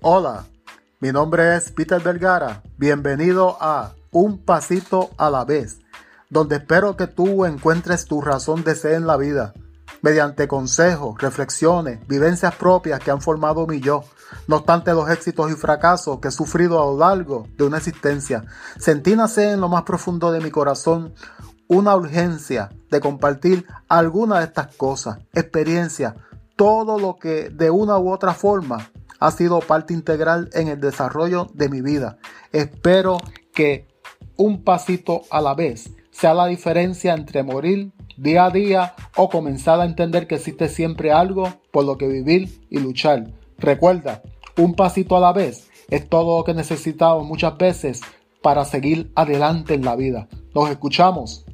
Hola, mi nombre es Peter Vergara. Bienvenido a Un Pasito a la vez, donde espero que tú encuentres tu razón de ser en la vida, mediante consejos, reflexiones, vivencias propias que han formado mi yo, no obstante los éxitos y fracasos que he sufrido a lo largo de una existencia. Sentí nacer en lo más profundo de mi corazón una urgencia de compartir alguna de estas cosas, experiencias, todo lo que de una u otra forma ha sido parte integral en el desarrollo de mi vida. Espero que un pasito a la vez sea la diferencia entre morir día a día o comenzar a entender que existe siempre algo por lo que vivir y luchar. Recuerda, un pasito a la vez es todo lo que necesitamos muchas veces para seguir adelante en la vida. Nos escuchamos